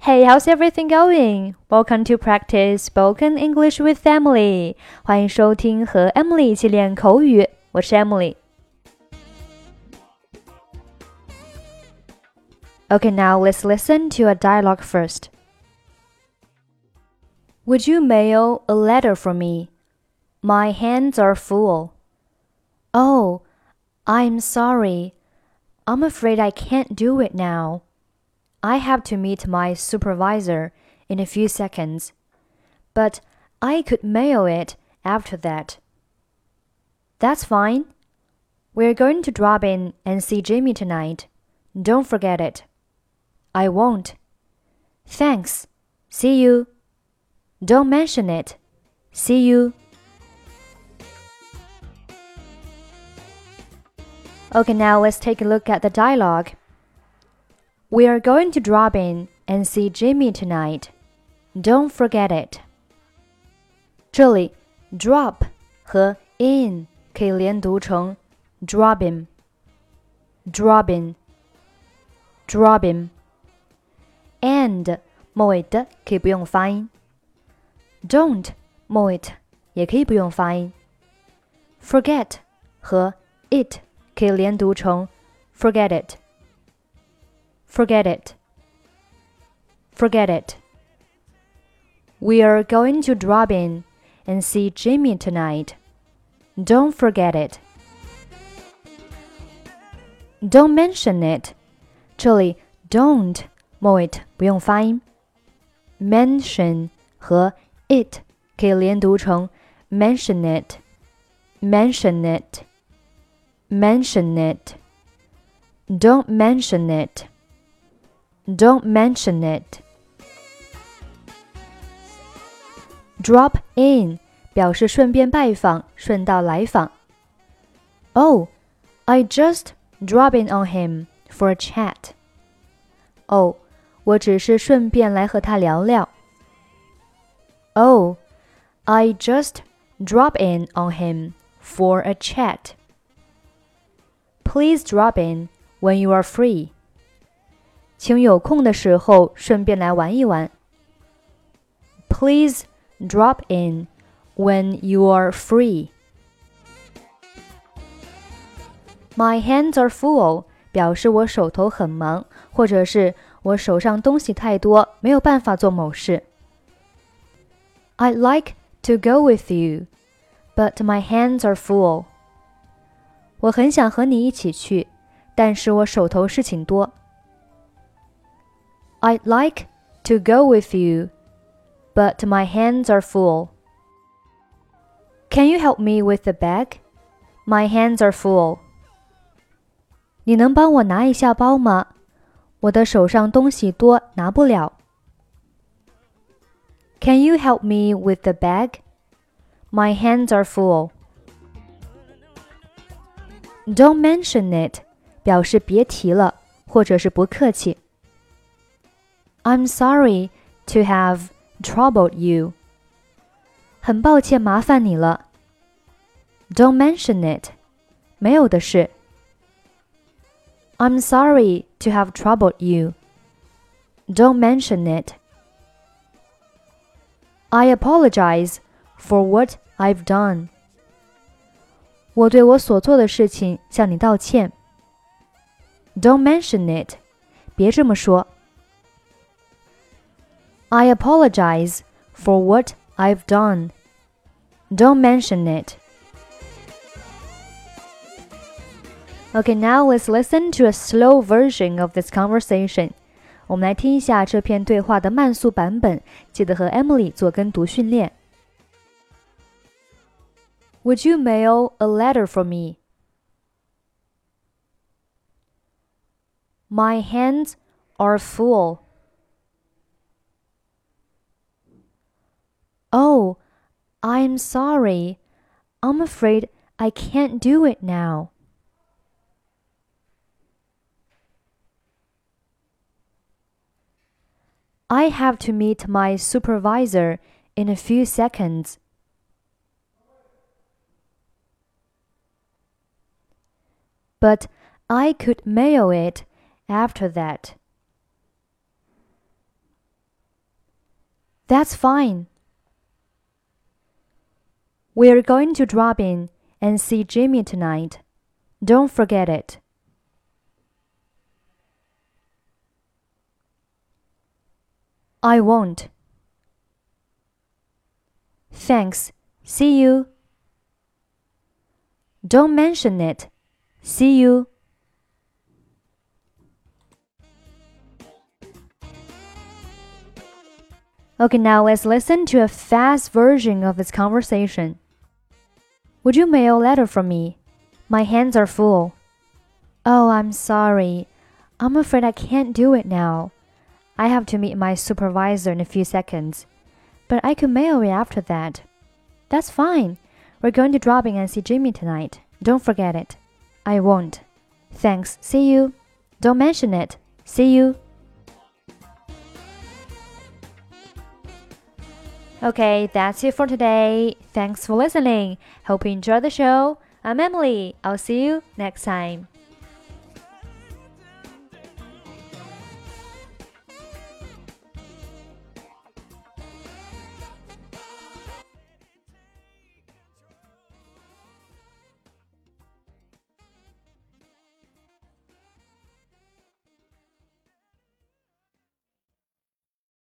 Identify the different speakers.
Speaker 1: Hey, how's everything going? Welcome to practice spoken English with Emily. 欢迎收听和 Emily 一起练口语，我是 Emily。Okay, now let's listen to a dialogue first. Would you mail a letter for me? My hands are full. Oh, I'm sorry. I'm afraid I can't do it now. I have to meet my supervisor in a few seconds, but I could mail it after that. That's fine. We're going to drop in and see Jimmy tonight. Don't forget it. I won't. Thanks. See you. Don't mention it. See you. Okay, now let's take a look at the dialogue. We are going to drop in and see Jimmy tonight. Don't forget it. 这里 drop 和 in 可以连读成 dropping, dropping, dropping. and 末尾的可以不用发音，don't 末尾的也可以不用发音。forget 和 it 可以连读成 forget it, forget it, forget it. We are going to drop in and see Jimmy tonight. Don't forget it. Don't mention it. 这里 don't 末尾不用发音。mention 和 it 可以连读成 mention it, mention it, mention it. Don't mention it. Don't mention it. Drop in 表示顺便拜访，顺道来访。Oh, I just drop in on him for a chat. Oh, 我只是顺便来和他聊聊。Oh, I just drop in on him for a chat. Please drop in when you are free. 请有空的时候顺便来玩一玩。Please drop in when you are free. My hands are full 表示我手头很忙，或者是我手上东西太多，没有办法做某事。I'd like to go with you, but my hands are full. 我很想和你一起去，但是我手头事情多。 I'd like to go with you, but my hands are full. Can you help me with the bag? My hands are full. 你能帮我拿一下包吗？我的手上东西多，拿不了。Can you help me with the bag? My hands are full. Don't mention it，表示别提了，或者是不客气。 I'm sorry to have troubled you. 很抱歉麻烦你了。Don't mention it，没有的事。I'm sorry to have troubled you. Don't mention it. I apologize for what I've done. 我对我所做的事情向你道歉。Don't mention it. 别这么说。 I apologize for what I've done. Don't mention it. Okay, now let's listen to a slow version of this conversation. 我们来听一下这篇对话的慢速版本，记得和 Emily 做跟读训练。Would you mail a letter for me? My hands are full. Oh, I'm sorry. I'm afraid I can't do it now. I have to meet my supervisor in a few seconds. But I could mail it after that. That's fine. We're going to drop in and see Jimmy tonight. Don't forget it. I won't. Thanks. See you. Don't mention it. See you. Okay, now let's listen to a fast version of this conversation. Would you mail a letter for me? My hands are full. Oh, I'm sorry. I'm afraid I can't do it now. I have to meet my supervisor in a few seconds. But I could mail it after that. That's fine. We're going to drop in and see Jimmy tonight. Don't forget it. I won't. Thanks. See you. Don't mention it. See you. Okay, that's it for today. Thanks for listening. Hope you enjoyed the show. I'm Emily. I'll see you next time.